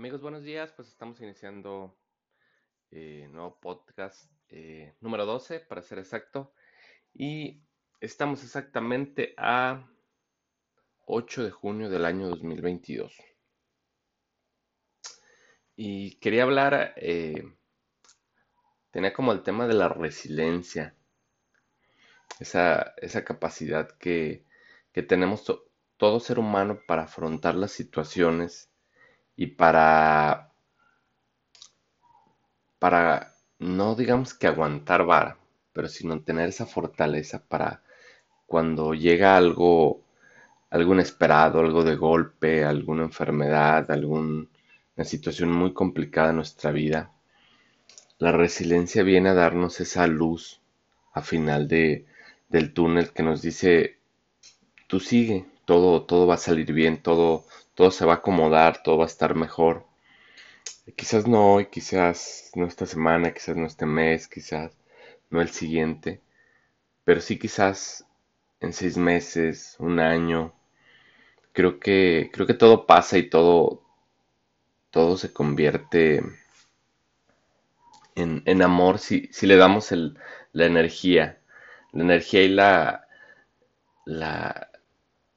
Amigos, buenos días. Pues estamos iniciando eh, nuevo podcast eh, número 12, para ser exacto. Y estamos exactamente a 8 de junio del año 2022. Y quería hablar, eh, tenía como el tema de la resiliencia, esa, esa capacidad que, que tenemos todo ser humano para afrontar las situaciones y para, para no digamos que aguantar vara, pero sino tener esa fortaleza para cuando llega algo, algo inesperado, algo de golpe, alguna enfermedad, alguna situación muy complicada en nuestra vida, la resiliencia viene a darnos esa luz a final de, del túnel que nos dice, tú sigue, todo, todo va a salir bien, todo, todo se va a acomodar, todo va a estar mejor. Quizás no hoy, quizás no esta semana, quizás no este mes, quizás no el siguiente, pero sí quizás en seis meses, un año. Creo que, creo que todo pasa y todo, todo se convierte en, en amor si, si, le damos el, la energía, la energía y la, la,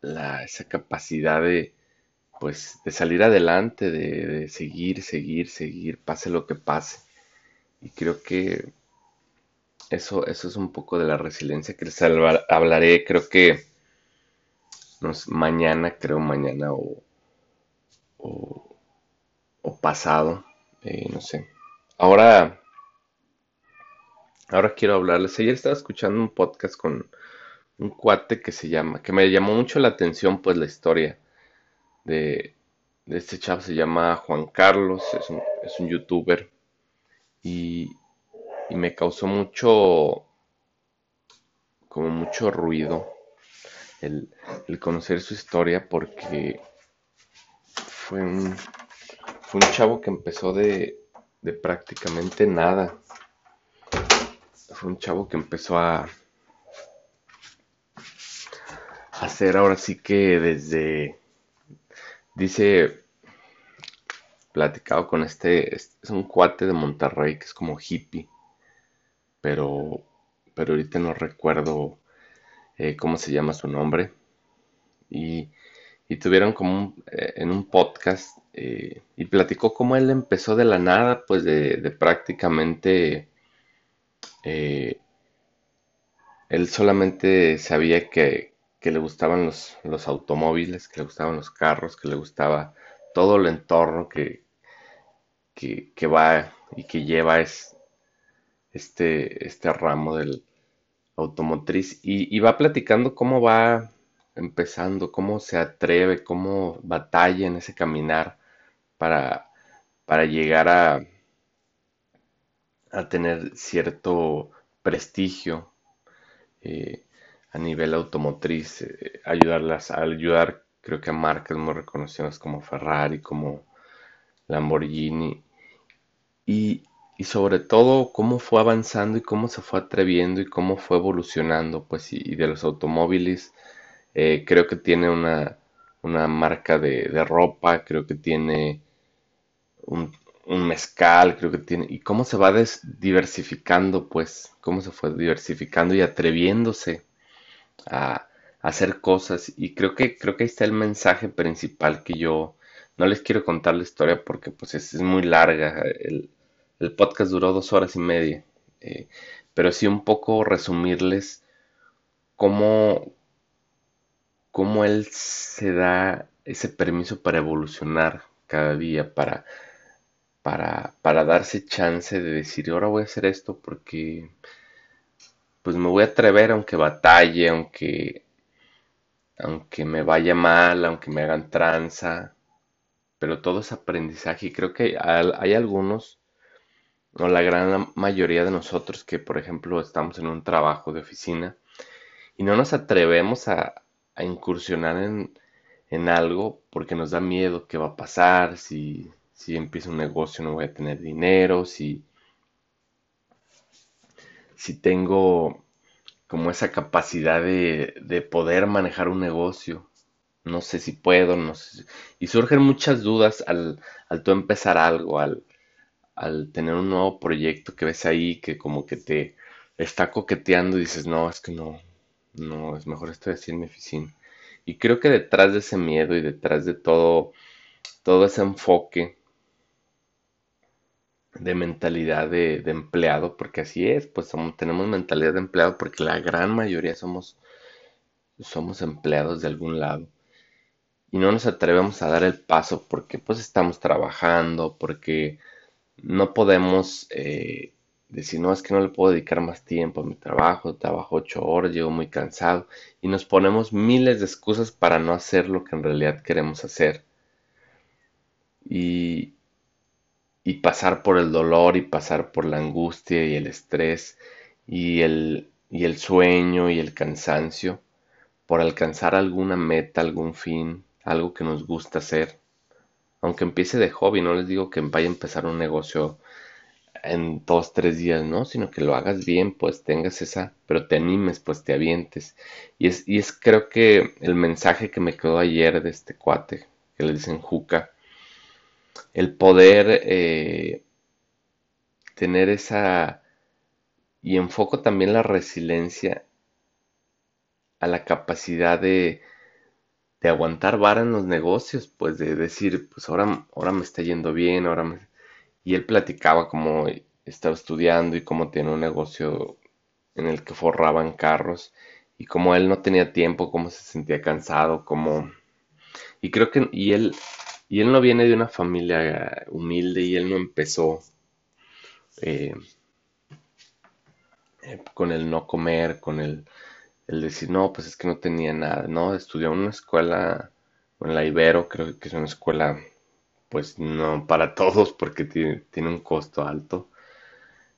la, esa capacidad de, pues de salir adelante, de, seguir, seguir, seguir, pase lo que pase. Y creo que eso, eso es un poco de la resiliencia que les hablaré, creo que mañana, creo mañana o, o, pasado, eh, no sé. Ahora, ahora quiero hablarles. Ayer estaba escuchando un podcast con un cuate que se llama, que me llamó mucho la atención, pues la historia de, este chavo se llama Juan Carlos, es un, youtuber y, y, me causó mucho, como mucho ruido el, el conocer su historia porque fue un, fue un chavo que empezó de, de prácticamente nada. Fue un chavo que empezó a hacer ahora sí que desde Dice, platicado con este, es un cuate de Monterrey que es como hippie, pero, pero ahorita no recuerdo eh, cómo se llama su nombre. Y, tuvieron como eh, en un podcast eh, y platicó cómo él empezó de la nada, pues de, prácticamente él solamente sabía que, que le gustaban los, los, automóviles, que le gustaban los carros, que le gustaba todo el entorno que, que, va y que lleva es, este, este ramo del automotriz. Y, va platicando cómo va empezando, cómo se atreve, cómo batalla en ese caminar para, para llegar a, a tener cierto prestigio. Eh, a nivel automotriz, eh, ayudarlas a ayudar creo que a marcas muy reconocidas como Ferrari, como Lamborghini. Y, sobre todo cómo fue avanzando y cómo se fue atreviendo y cómo fue evolucionando pues y, de los automóviles. Eh, creo que tiene una, una marca de, de, ropa creo que tiene un, un, mezcal creo que tiene y cómo se va diversificando pues cómo se fue diversificando y atreviéndose a, hacer cosas. Y creo que creo que ahí está el mensaje principal que yo no les quiero contar la historia porque pues es, muy larga. El, podcast duró dos horas y media eh, pero sí un poco resumirles cómo cómo él se da ese permiso para evolucionar cada día para para, para darse chance de decir ahora voy a hacer esto porque pues me voy a atrever aunque batalle, aunque, aunque me vaya mal, aunque me hagan tranza, pero todo es aprendizaje y creo que hay, algunos, o la gran mayoría de nosotros que por ejemplo estamos en un trabajo de oficina y no nos atrevemos a, incursionar en, en, algo porque nos da miedo qué va a pasar, si, si empiezo un negocio no voy a tener dinero, si si tengo como esa capacidad de, poder manejar un negocio, no sé si puedo, no sé. Y surgen muchas dudas al, al tú empezar algo, al, al tener un nuevo proyecto que ves ahí, que como que te está coqueteando y dices, no, es que no, no, es mejor estoy así en mi oficina. Y creo que detrás de ese miedo y detrás de todo, todo ese enfoque de mentalidad de, empleado, porque así es, pues tenemos mentalidad de empleado porque la gran mayoría somos, somos empleados de algún lado. Y no nos atrevemos a dar el paso porque pues estamos trabajando, porque no podemos eh, decir, no, es que no le puedo dedicar más tiempo a mi trabajo, trabajo ocho horas, llego muy cansado y nos ponemos miles de excusas para no hacer lo que en realidad queremos hacer. Y, y pasar por el dolor y pasar por la angustia y el estrés y el, y el sueño y el cansancio por alcanzar alguna meta, algún fin, algo que nos gusta hacer. Aunque empiece de hobby, no les digo que vaya a empezar un negocio en dos, tres días, ¿no? Sino que lo hagas bien, pues tengas esa, pero te animes, pues te avientes. Y es, y es creo que el mensaje que me quedó ayer de este cuate, que le dicen Juca, el poder eh, tener esa, y enfoco también la resiliencia a la capacidad de, de aguantar vara en los negocios, pues de decir, pues ahora, ahora me está yendo bien, ahora me, y él platicaba cómo estaba estudiando y cómo tiene un negocio en el que forraban carros y cómo él no tenía tiempo, cómo se sentía cansado, cómo... Y creo que... Y él, y él no viene de una familia humilde y él no empezó eh, eh, con el no comer, con el, el decir, no, pues es que no tenía nada, ¿no? Estudió en una escuela, en la Ibero, creo que es una escuela pues no para todos porque tiene, un costo alto.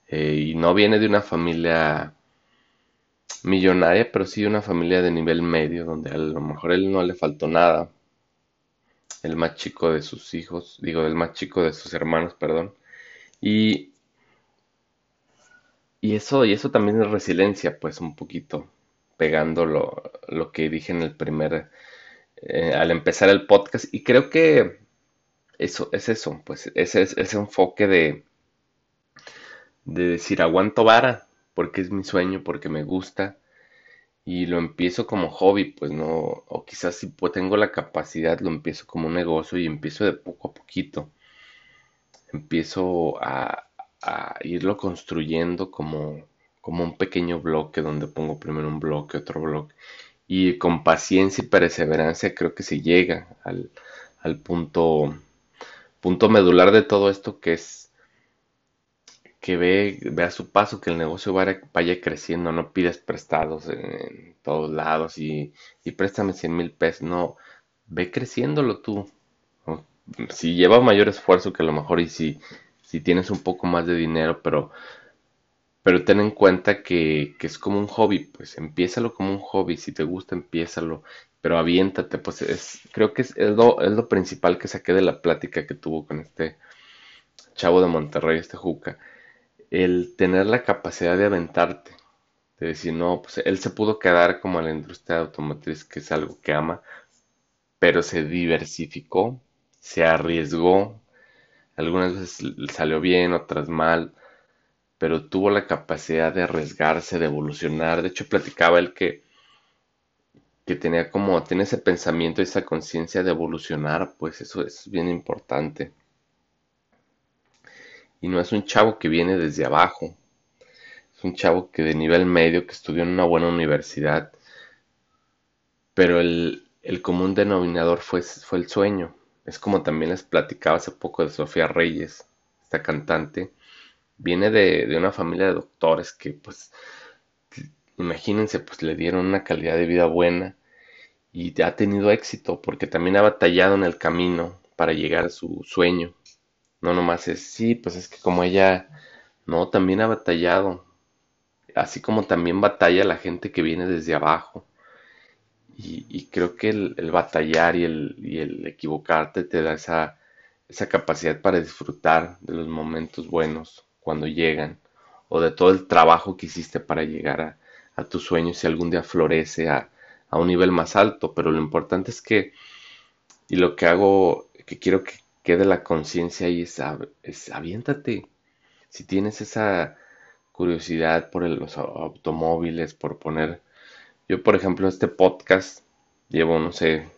Eh, y no viene de una familia millonaria, pero sí de una familia de nivel medio, donde a lo mejor él no le faltó nada. El más chico de sus hijos, digo, el más chico de sus hermanos, perdón. Y, y eso, y eso también es resiliencia, pues un poquito, pegando lo, que dije en el primer, eh, al empezar el podcast. Y creo que eso es eso, pues ese es ese enfoque de, de decir aguanto vara porque es mi sueño, porque me gusta y lo empiezo como hobby, pues no, o quizás si tengo la capacidad lo empiezo como un negocio y empiezo de poco a poquito. Empiezo a, irlo construyendo como, como un pequeño bloque donde pongo primero un bloque, otro bloque. Y con paciencia y perseverancia creo que se llega al, al punto punto medular de todo esto que es que ve, ve a su paso que el negocio vaya, vaya creciendo, no pides prestados en, todos lados y, y préstame 100 mil pesos, no, ve creciéndolo tú. Si lleva mayor esfuerzo que a lo mejor y si, si tienes un poco más de dinero, pero, pero ten en cuenta que, que es como un hobby, pues empiézalo como un hobby, si te gusta empiézalo pero aviéntate, pues es, creo que es, lo, es lo principal que saqué de la plática que tuvo con este chavo de Monterrey, este Juca, el tener la capacidad de aventarte, de decir, no, pues él se pudo quedar como en la industria automotriz, que es algo que ama, pero se diversificó, se arriesgó, algunas veces salió bien, otras mal, pero tuvo la capacidad de arriesgarse, de evolucionar, de hecho platicaba él que que tenía como, tiene ese pensamiento, esa conciencia de evolucionar, pues eso es bien importante. Y no es un chavo que viene desde abajo, es un chavo que de nivel medio, que estudió en una buena universidad, pero el, común denominador fue, fue el sueño. Es como también les platicaba hace poco de Sofía Reyes, esta cantante. Viene de, de una familia de doctores que pues imagínense, pues le dieron una calidad de vida buena y ha tenido éxito porque también ha batallado en el camino para llegar a su sueño. No nomás es, sí, pues es que como ella, no, también ha batallado. Así como también batalla la gente que viene desde abajo. Y, creo que el, batallar y el, y el, equivocarte te da esa, esa capacidad para disfrutar de los momentos buenos cuando llegan. O de todo el trabajo que hiciste para llegar a, a tu sueño si algún día florece a, a un nivel más alto, pero lo importante es que, y lo que hago, que quiero que quede la conciencia ahí es, es aviéntate. Si tienes esa curiosidad por los automóviles, por poner, yo por ejemplo este podcast llevo, no sé,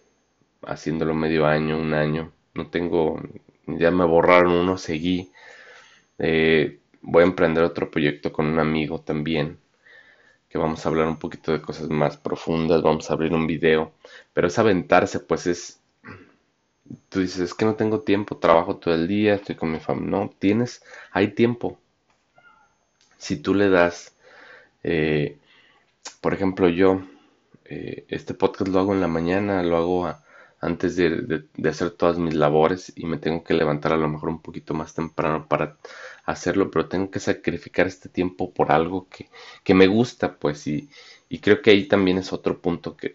haciéndolo medio año, un año, no tengo, ya me borraron uno, seguí, eh, voy a emprender otro proyecto con un amigo también, que vamos a hablar un poquito de cosas más profundas, vamos a abrir un video, pero es aventarse, pues es, tú dices, es que no tengo tiempo, trabajo todo el día, estoy con mi familia, no, tienes, hay tiempo. Si tú le das, eh, por ejemplo, yo, eh, este podcast lo hago en la mañana, lo hago antes de, hacer todas mis labores y me tengo que levantar a lo mejor un poquito más temprano para hacerlo, pero tengo que sacrificar este tiempo por algo que, me gusta, pues, y, creo que ahí también es otro punto que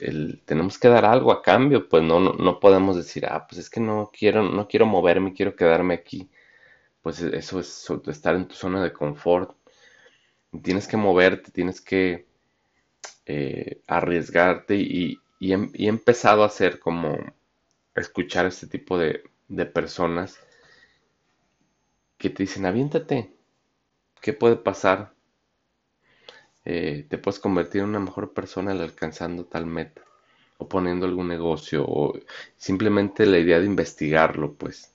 tenemos que dar algo a cambio, pues no, no, podemos decir, ah, pues es que no quiero, no quiero moverme, quiero quedarme aquí. Pues eso es estar en tu zona de confort. Tienes que moverte, tienes que eh, arriesgarte y, y he empezado a hacer como escuchar a este tipo de, personas que te dicen, aviéntate, ¿qué puede pasar? Eh, te puedes convertir en una mejor persona al alcanzando tal meta, o poniendo algún negocio, o simplemente la idea de investigarlo, pues,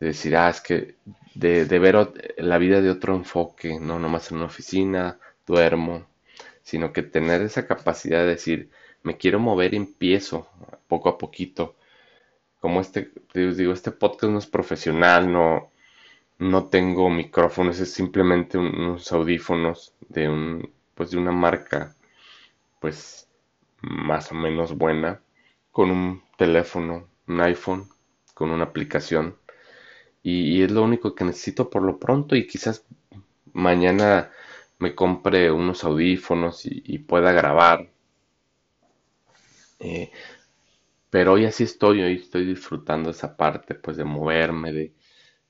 de decir, ah, es que de, de ver la vida de otro enfoque, no nomás en una oficina, duermo, sino que tener esa capacidad de decir, me quiero mover empiezo poco a poquito como este, digo, este podcast no es profesional, no, no tengo micrófonos, es simplemente unos audífonos de un, pues de una marca, pues más o menos buena, con un teléfono, un iPhone, con una aplicación. Y, es lo único que necesito por lo pronto y quizás mañana me compre unos audífonos y, pueda grabar. Eh, pero hoy así estoy, hoy estoy disfrutando esa parte, pues, de moverme, de...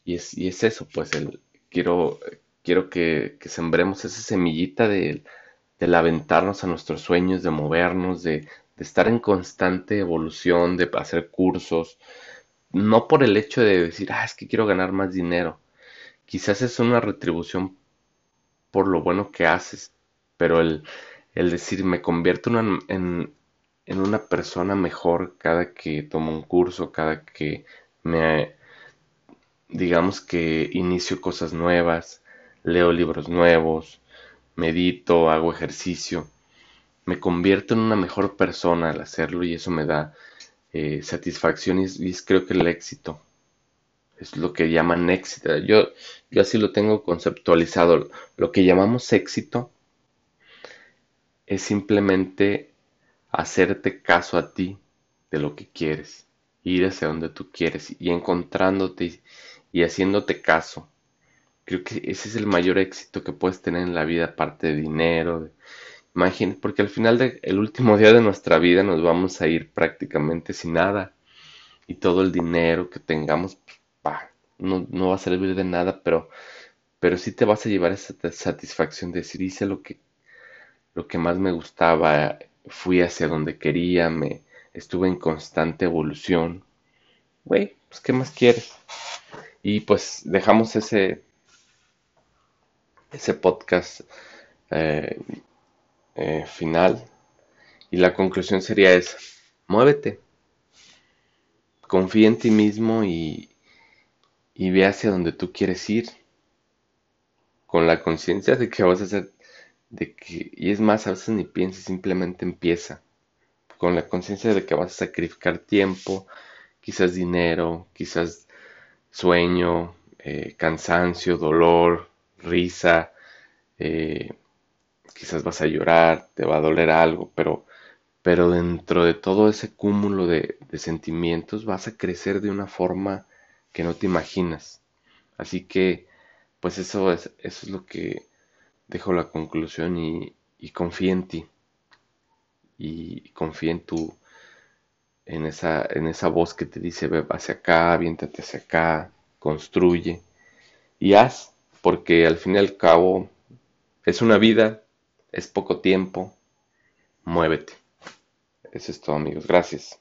Y es, y es eso, pues, el, quiero, quiero que, sembremos esa semillita de, del aventarnos a nuestros sueños, de movernos, de, de estar en constante evolución, de hacer cursos, no por el hecho de decir, ah, es que quiero ganar más dinero. Quizás es una retribución por lo bueno que haces, pero el, el decir, me convierto en, en una persona mejor cada que tomo un curso, cada que me, digamos que inicio cosas nuevas, leo libros nuevos, medito, hago ejercicio, me convierto en una mejor persona al hacerlo y eso me da eh, satisfacción y es, creo que el éxito. Es lo que llaman éxito. Yo, yo así lo tengo conceptualizado. Lo que llamamos éxito es simplemente hacerte caso a ti de lo que quieres, ir hacia donde tú quieres y encontrándote y, haciéndote caso. Creo que ese es el mayor éxito que puedes tener en la vida, aparte de dinero. Imagínate, porque al final del último día de nuestra vida nos vamos a ir prácticamente sin nada. Y todo el dinero que tengamos, no, no, va a servir de nada, pero, pero sí te vas a llevar esa satisfacción de decir, hice lo que, lo que más me gustaba, fui hacia donde quería, me estuve en constante evolución. Güey, pues ¿qué más quieres? Y pues dejamos ese, ese podcast eh, eh, final. Y la conclusión sería esa. Muévete. Confía en ti mismo y, y ve hacia donde tú quieres ir. Con la conciencia de que vas a hacer de que, y es más, a veces ni pienses, simplemente empieza, con la conciencia de que vas a sacrificar tiempo, quizás dinero, quizás sueño, eh, cansancio, dolor, risa, eh, quizás vas a llorar, te va a doler algo, pero, pero dentro de todo ese cúmulo de, de sentimientos vas a crecer de una forma que no te imaginas. Así que, pues eso es, eso es lo que dejo la conclusión y, confía en ti. Y confía en tu, en esa, en esa voz que te dice, ve hacia acá, aviéntate hacia acá, construye y haz, porque al fin y al cabo es una vida, es poco tiempo, muévete. Eso es todo amigos. Gracias.